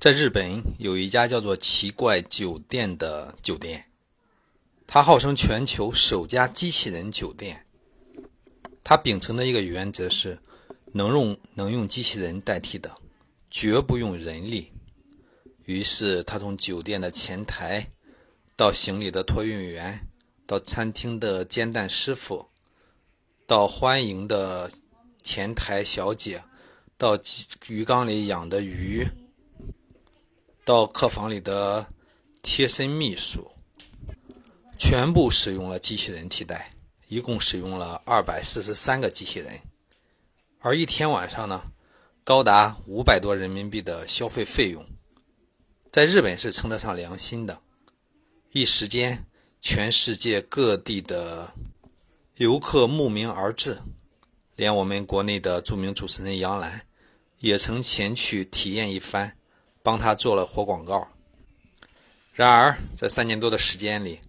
在日本有一家叫做“奇怪酒店”的酒店，它号称全球首家机器人酒店。它秉承的一个原则是，能用能用机器人代替的，绝不用人力。于是，他从酒店的前台，到行李的托运员，到餐厅的煎蛋师傅，到欢迎的前台小姐，到鱼缸里养的鱼。到客房里的贴身秘书，全部使用了机器人替代，一共使用了二百四十三个机器人，而一天晚上呢，高达五百多人民币的消费费用，在日本是称得上良心的。一时间，全世界各地的游客慕名而至，连我们国内的著名主持人杨澜，也曾前去体验一番。帮他做了活广告。然而，在三年多的时间里，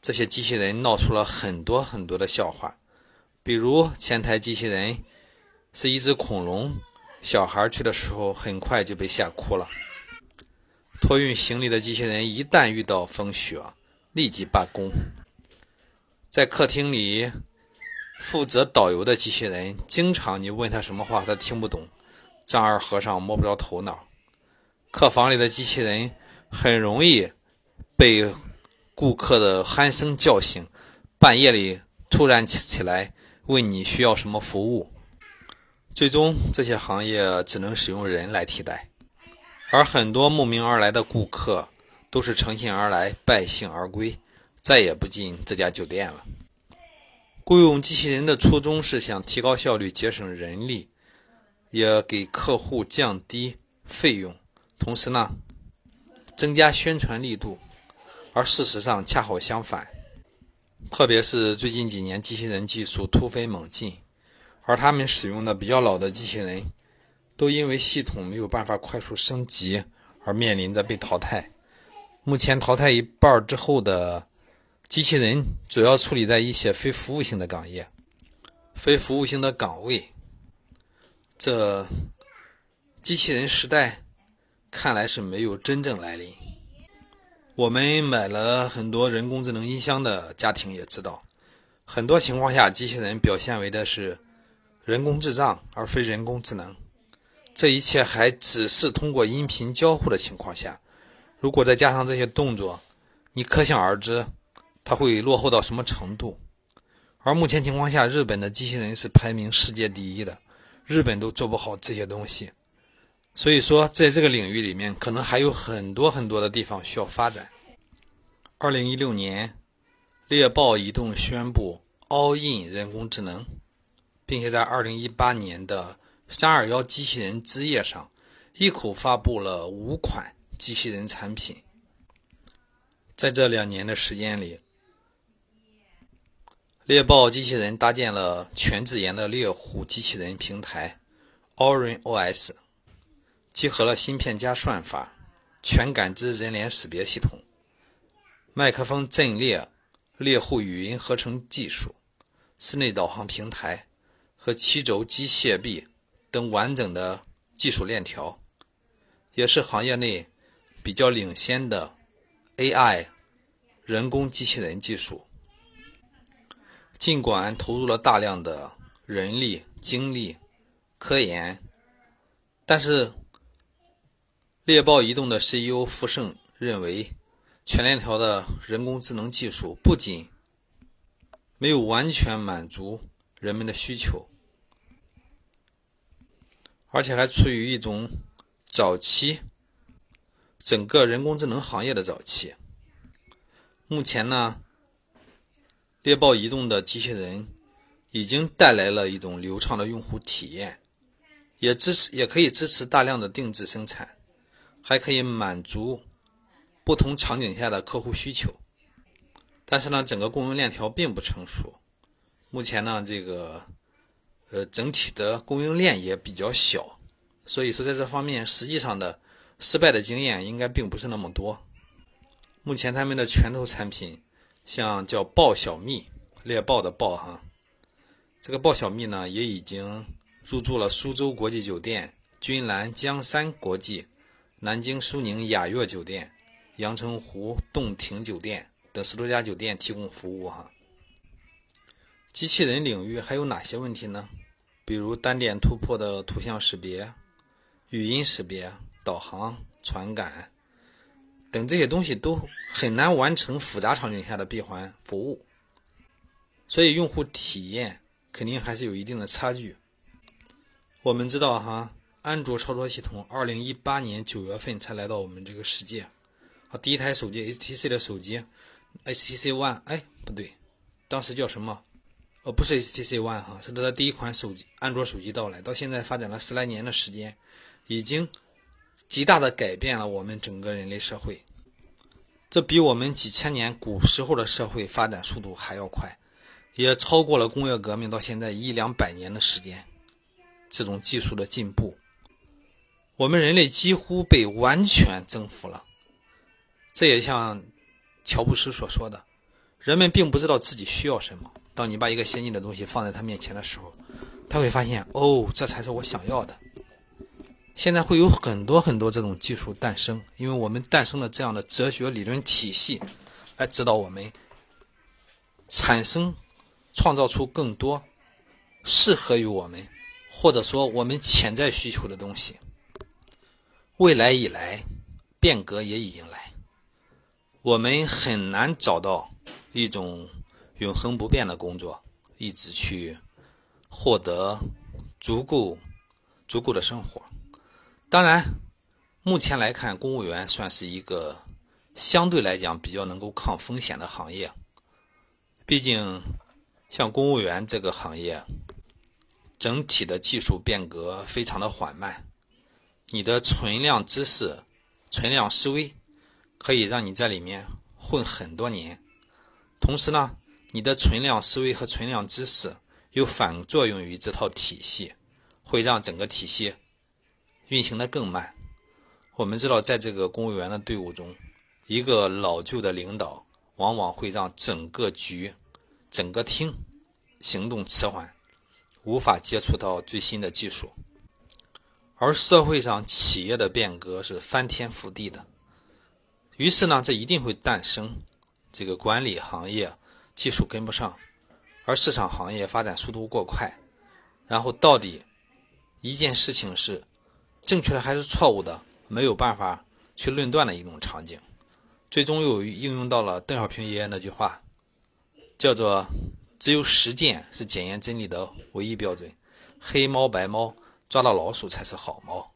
这些机器人闹出了很多很多的笑话，比如前台机器人是一只恐龙，小孩去的时候很快就被吓哭了；托运行李的机器人一旦遇到风雪，立即罢工；在客厅里负责导游的机器人，经常你问他什么话他听不懂，丈二和尚摸不着头脑。客房里的机器人很容易被顾客的鼾声叫醒，半夜里突然起起来问你需要什么服务，最终这些行业只能使用人来替代，而很多慕名而来的顾客都是乘兴而来，败兴而归，再也不进这家酒店了。雇佣机器人的初衷是想提高效率、节省人力，也给客户降低费用。同时呢，增加宣传力度，而事实上恰好相反。特别是最近几年，机器人技术突飞猛进，而他们使用的比较老的机器人，都因为系统没有办法快速升级而面临着被淘汰。目前淘汰一半之后的机器人，主要处理在一些非服务性的岗业、非服务性的岗位。这机器人时代。看来是没有真正来临。我们买了很多人工智能音箱的家庭也知道，很多情况下，机器人表现为的是人工智障而非人工智能。这一切还只是通过音频交互的情况下，如果再加上这些动作，你可想而知，它会落后到什么程度。而目前情况下，日本的机器人是排名世界第一的，日本都做不好这些东西。所以说，在这个领域里面，可能还有很多很多的地方需要发展。二零一六年，猎豹移动宣布 all in 人工智能，并且在二零一八年的三二幺机器人之夜上，一口发布了五款机器人产品。在这两年的时间里，猎豹机器人搭建了全自研的猎虎机器人平台 Orin OS。集合了芯片加算法、全感知人脸识别系统、麦克风阵列、猎户语音合成技术、室内导航平台和七轴机械臂等完整的技术链条，也是行业内比较领先的 AI 人工机器人技术。尽管投入了大量的人力、精力、科研，但是。猎豹移动的 CEO 傅盛认为，全链条的人工智能技术不仅没有完全满足人们的需求，而且还处于一种早期，整个人工智能行业的早期。目前呢，猎豹移动的机器人已经带来了一种流畅的用户体验，也支持也可以支持大量的定制生产。还可以满足不同场景下的客户需求，但是呢，整个供应链条并不成熟。目前呢，这个呃整体的供应链也比较小，所以说在这方面实际上的失败的经验应该并不是那么多。目前他们的拳头产品，像叫豹小蜜，猎豹的豹哈，这个豹小蜜呢也已经入驻了苏州国际酒店、君兰江山国际。南京苏宁雅悦酒店、阳澄湖洞庭酒店等十多家酒店提供服务哈。机器人领域还有哪些问题呢？比如单点突破的图像识别、语音识别、导航、传感等这些东西都很难完成复杂场景下的闭环服务，所以用户体验肯定还是有一定的差距。我们知道哈，安卓操作系统二零一八年九月份才来到我们这个世界，啊，第一台手机 HTC 的手机，HTC One，哎，不对，当时叫什么？呃，不是 HTC One 哈，是它的第一款手机，安卓手机到来，到现在发展了十来年的时间，已经极大的改变了我们整个人类社会。这比我们几千年古时候的社会发展速度还要快，也超过了工业革命到现在一两百年的时间。这种技术的进步，我们人类几乎被完全征服了。这也像乔布斯所说的，人们并不知道自己需要什么。当你把一个先进的东西放在他面前的时候，他会发现，哦，这才是我想要的。现在会有很多很多这种技术诞生，因为我们诞生了这样的哲学理论体系，来指导我们产生、创造出更多适合于我们，或者说我们潜在需求的东西。未来以来，变革也已经来，我们很难找到一种。永恒不变的工作，一直去获得足够足够的生活。当然，目前来看，公务员算是一个相对来讲比较能够抗风险的行业。毕竟，像公务员这个行业，整体的技术变革非常的缓慢。你的存量知识、存量思维，可以让你在里面混很多年。同时呢，你的存量思维和存量知识又反作用于这套体系，会让整个体系运行的更慢。我们知道，在这个公务员的队伍中，一个老旧的领导往往会让整个局、整个厅行动迟缓，无法接触到最新的技术。而社会上企业的变革是翻天覆地的，于是呢，这一定会诞生这个管理行业。技术跟不上，而市场行业发展速度过快，然后到底一件事情是正确的还是错误的，没有办法去论断的一种场景，最终又应用到了邓小平爷爷那句话，叫做“只有实践是检验真理的唯一标准，黑猫白猫抓到老鼠才是好猫”。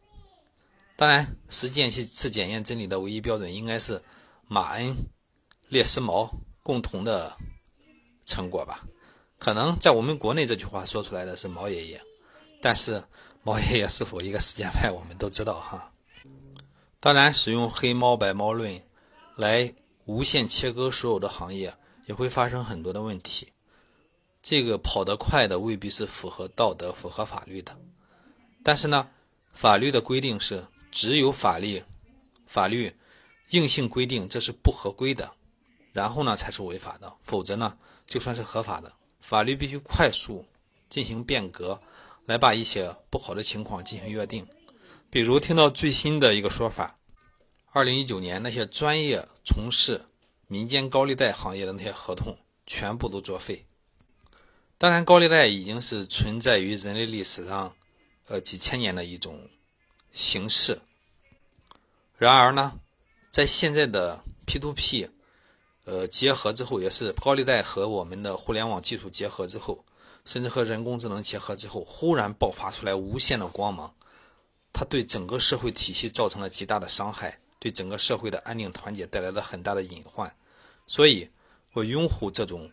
当然，实践是是检验真理的唯一标准，应该是马恩、列斯毛共同的。成果吧，可能在我们国内这句话说出来的是毛爷爷，但是毛爷爷是否一个实践派，我们都知道哈。当然，使用黑猫白猫论来无限切割所有的行业，也会发生很多的问题。这个跑得快的未必是符合道德、符合法律的，但是呢，法律的规定是只有法律法律硬性规定这是不合规的，然后呢才是违法的，否则呢？就算是合法的，法律必须快速进行变革，来把一些不好的情况进行约定。比如听到最新的一个说法，二零一九年那些专业从事民间高利贷行业的那些合同全部都作废。当然，高利贷已经是存在于人类历史上，呃几千年的一种形式。然而呢，在现在的 P to P。呃，结合之后也是高利贷和我们的互联网技术结合之后，甚至和人工智能结合之后，忽然爆发出来无限的光芒，它对整个社会体系造成了极大的伤害，对整个社会的安定团结带来了很大的隐患。所以，我拥护这种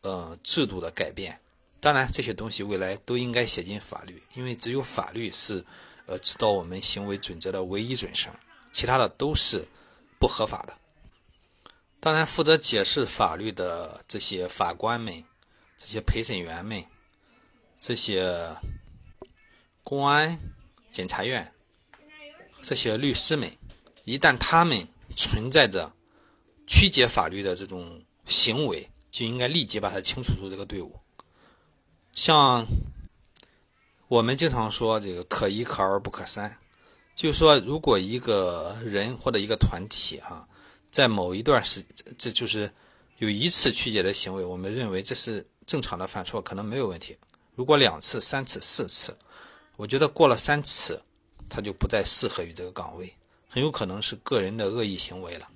呃制度的改变。当然，这些东西未来都应该写进法律，因为只有法律是呃指导我们行为准则的唯一准绳，其他的都是不合法的。当然，负责解释法律的这些法官们、这些陪审员们、这些公安、检察院、这些律师们，一旦他们存在着曲解法律的这种行为，就应该立即把他清除出这个队伍。像我们经常说这个“可一可二不可三”，就是说，如果一个人或者一个团体哈，在某一段时，这就是有一次曲解的行为，我们认为这是正常的犯错，可能没有问题。如果两次、三次、四次，我觉得过了三次，他就不再适合于这个岗位，很有可能是个人的恶意行为了。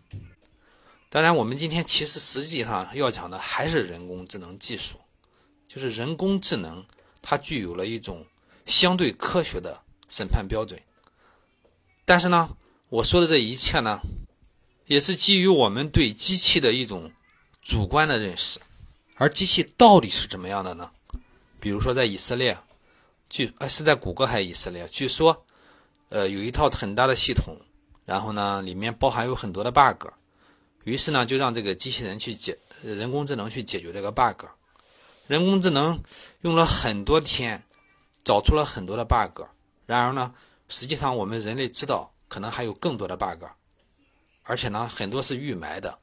当然，我们今天其实实际上要讲的还是人工智能技术，就是人工智能它具有了一种相对科学的审判标准。但是呢，我说的这一切呢，也是基于我们对机器的一种主观的认识，而机器到底是怎么样的呢？比如说，在以色列，据呃是在谷歌还是以色列？据说，呃，有一套很大的系统，然后呢，里面包含有很多的 bug，于是呢，就让这个机器人去解，人工智能去解决这个 bug。人工智能用了很多天，找出了很多的 bug。然而呢，实际上我们人类知道，可能还有更多的 bug，而且呢，很多是预埋的。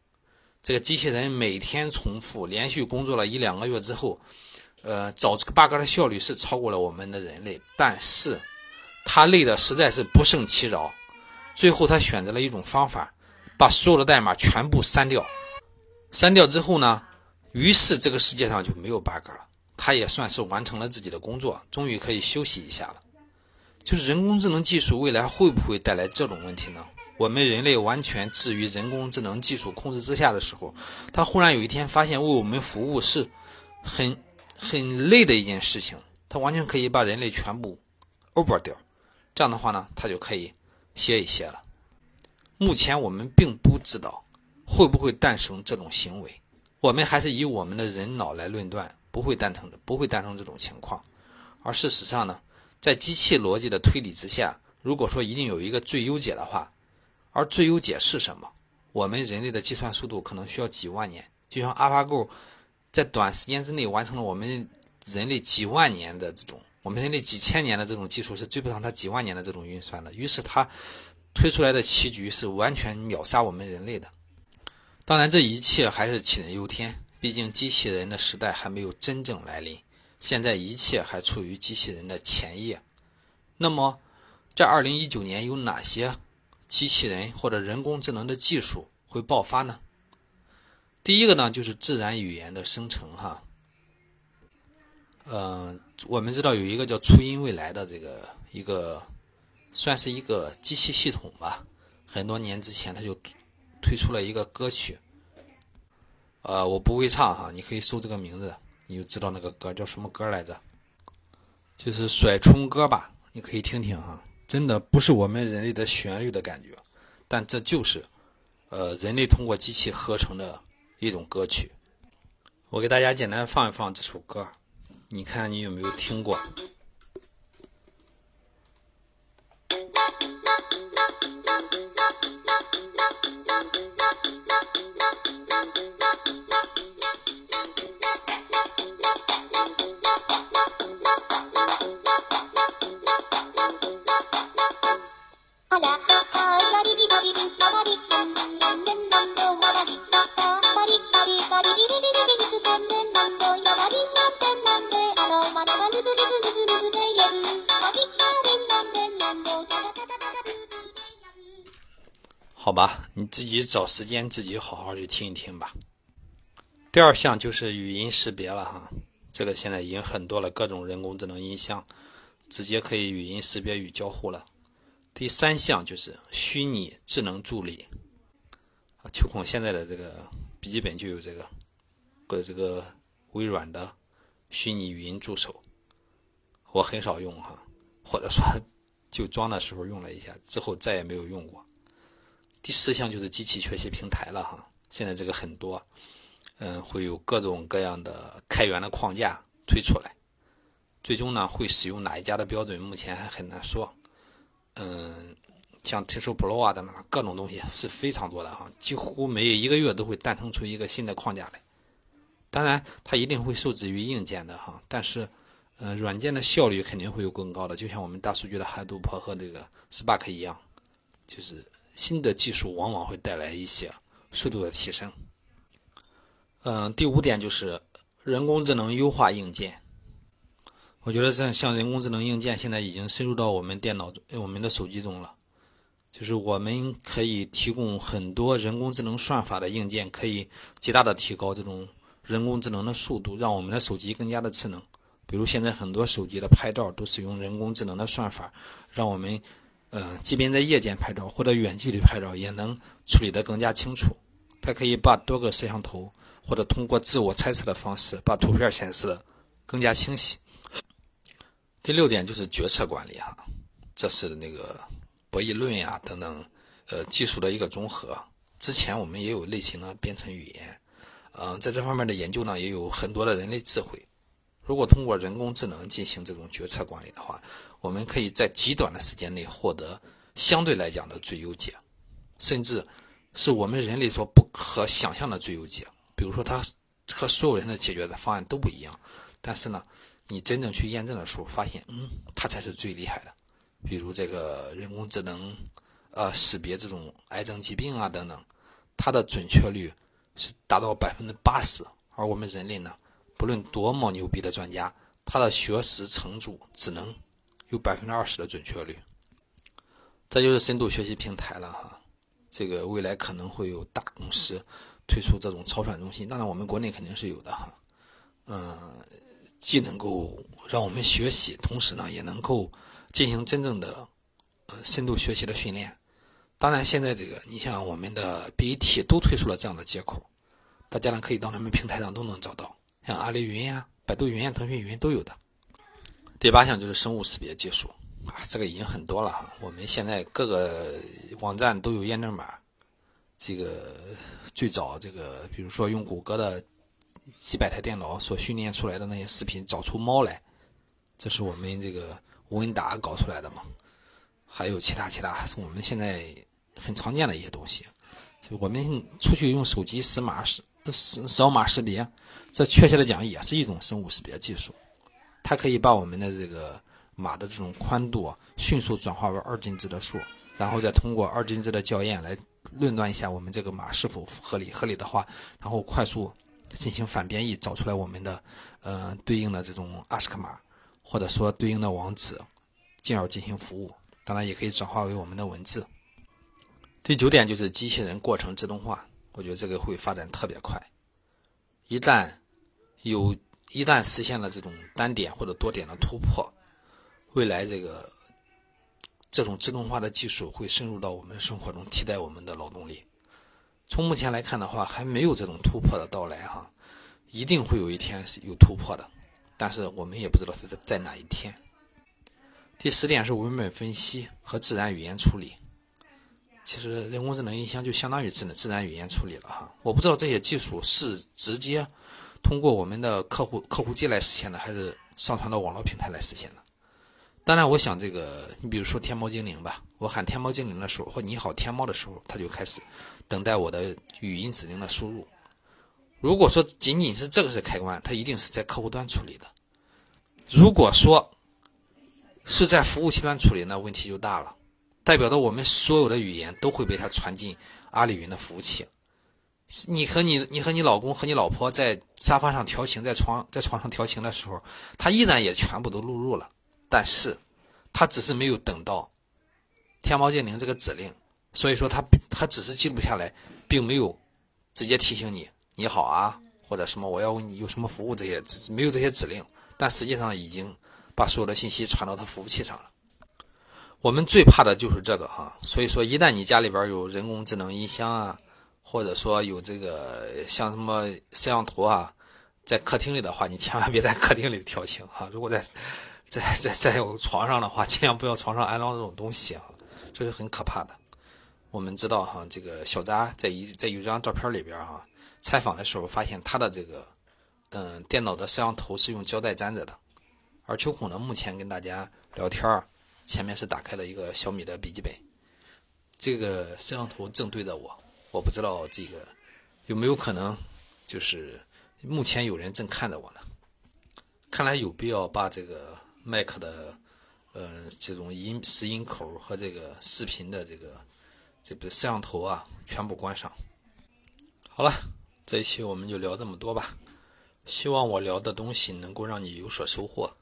这个机器人每天重复，连续工作了一两个月之后。呃，找这个 bug 的效率是超过了我们的人类，但是他累的实在是不胜其扰，最后他选择了一种方法，把所有的代码全部删掉。删掉之后呢，于是这个世界上就没有 bug 了，他也算是完成了自己的工作，终于可以休息一下了。就是人工智能技术未来会不会带来这种问题呢？我们人类完全置于人工智能技术控制之下的时候，他忽然有一天发现为我们服务是很。很累的一件事情，他完全可以把人类全部 over 掉，这样的话呢，他就可以歇一歇了。目前我们并不知道会不会诞生这种行为，我们还是以我们的人脑来论断，不会诞生的，不会诞生这种情况。而事实上呢，在机器逻辑的推理之下，如果说一定有一个最优解的话，而最优解是什么？我们人类的计算速度可能需要几万年，就像 AlphaGo。在短时间之内完成了我们人类几万年的这种，我们人类几千年的这种技术是追不上它几万年的这种运算的。于是它推出来的棋局是完全秒杀我们人类的。当然，这一切还是杞人忧天，毕竟机器人的时代还没有真正来临，现在一切还处于机器人的前夜。那么，在二零一九年有哪些机器人或者人工智能的技术会爆发呢？第一个呢，就是自然语言的生成，哈。嗯，我们知道有一个叫初音未来的这个一个，算是一个机器系统吧。很多年之前，它就推出了一个歌曲。呃，我不会唱哈，你可以搜这个名字，你就知道那个歌叫什么歌来着。就是甩葱歌吧，你可以听听哈。真的不是我们人类的旋律的感觉，但这就是，呃，人类通过机器合成的。一种歌曲，我给大家简单放一放这首歌，你看你有没有听过？好吧，你自己找时间自己好好去听一听吧。第二项就是语音识别了哈，这个现在已经很多了，各种人工智能音箱直接可以语音识别与交互了。第三项就是虚拟智能助理，啊，秋孔现在的这个笔记本就有这个，个这个微软的虚拟语音助手，我很少用哈，或者说就装的时候用了一下，之后再也没有用过。第四项就是机器学习平台了哈，现在这个很多，嗯，会有各种各样的开源的框架推出来，最终呢会使用哪一家的标准，目前还很难说。嗯，像 TensorFlow 啊等等各种东西是非常多的哈，几乎每一个月都会诞生出一个新的框架来。当然，它一定会受制于硬件的哈，但是，嗯，软件的效率肯定会有更高的，就像我们大数据的 Hadoop 和这个 Spark 一样，就是。新的技术往往会带来一些速度的提升。嗯，第五点就是人工智能优化硬件。我觉得像像人工智能硬件现在已经深入到我们电脑、我们的手机中了。就是我们可以提供很多人工智能算法的硬件，可以极大的提高这种人工智能的速度，让我们的手机更加的智能。比如现在很多手机的拍照都使用人工智能的算法，让我们，呃，即便在夜间拍照或者远距离拍照，也能处理得更加清楚。它可以把多个摄像头或者通过自我猜测的方式，把图片显示的更加清晰。第六点就是决策管理哈，这是那个博弈论呀等等，呃，技术的一个综合。之前我们也有类型的编程语言，嗯，在这方面的研究呢，也有很多的人类智慧。如果通过人工智能进行这种决策管理的话，我们可以在极短的时间内获得相对来讲的最优解，甚至是我们人类所不可想象的最优解。比如说，它和所有人的解决的方案都不一样，但是呢，你真正去验证的时候，发现，嗯，它才是最厉害的。比如这个人工智能，呃，识别这种癌症疾病啊等等，它的准确率是达到百分之八十，而我们人类呢？不论多么牛逼的专家，他的学识程度只能有百分之二十的准确率。这就是深度学习平台了哈，这个未来可能会有大公司推出这种超算中心，当然我们国内肯定是有的哈。嗯，既能够让我们学习，同时呢也能够进行真正的呃深度学习的训练。当然，现在这个你像我们的 BAT 都推出了这样的接口，大家呢可以到他们平台上都能找到。像阿里云呀、百度云呀、腾讯云都有的。第八项就是生物识别技术啊，这个已经很多了哈。我们现在各个网站都有验证码。这个最早这个，比如说用谷歌的几百台电脑所训练出来的那些视频，找出猫来，这是我们这个吴文达搞出来的嘛。还有其他其他，是我们现在很常见的一些东西。就我们出去用手机识码识扫扫码识别。这确切的讲也是一种生物识别技术，它可以把我们的这个码的这种宽度迅速转化为二进制的数，然后再通过二进制的校验来论断一下我们这个码是否合理。合理的话，然后快速进行反编译，找出来我们的呃对应的这种 ASCII 码，或者说对应的网址，进而进行服务。当然也可以转化为我们的文字。第九点就是机器人过程自动化，我觉得这个会发展特别快，一旦。有，一旦实现了这种单点或者多点的突破，未来这个这种自动化的技术会深入到我们生活中，替代我们的劳动力。从目前来看的话，还没有这种突破的到来哈，一定会有一天是有突破的，但是我们也不知道是在哪一天。第十点是文本分析和自然语言处理，其实人工智能音箱就相当于智能自然语言处理了哈，我不知道这些技术是直接。通过我们的客户客户机来实现的，还是上传到网络平台来实现的？当然，我想这个，你比如说天猫精灵吧，我喊天猫精灵的时候，或你好天猫的时候，它就开始等待我的语音指令的输入。如果说仅仅是这个是开关，它一定是在客户端处理的。如果说是在服务器端处理，那问题就大了，代表着我们所有的语言都会被它传进阿里云的服务器。你和你、你和你老公和你老婆在沙发上调情，在床在床上调情的时候，他依然也全部都录入了，但是，他只是没有等到天猫精灵这个指令，所以说他他只是记录下来，并没有直接提醒你你好啊，或者什么我要问你有什么服务这些，没有这些指令，但实际上已经把所有的信息传到他服务器上了。我们最怕的就是这个哈，所以说一旦你家里边有人工智能音箱啊。或者说有这个像什么摄像头啊，在客厅里的话，你千万别在客厅里调情哈。如果在在在在有床上的话，尽量不要床上安装这种东西啊，这是很可怕的。我们知道哈，这个小扎在一在有张照片里边哈，采访的时候发现他的这个嗯电脑的摄像头是用胶带粘着的，而秋孔呢目前跟大家聊天儿，前面是打开了一个小米的笔记本，这个摄像头正对着我。我不知道这个有没有可能，就是目前有人正看着我呢。看来有必要把这个麦克的呃这种音拾音口和这个视频的这个这个摄像头啊全部关上。好了，这一期我们就聊这么多吧。希望我聊的东西能够让你有所收获。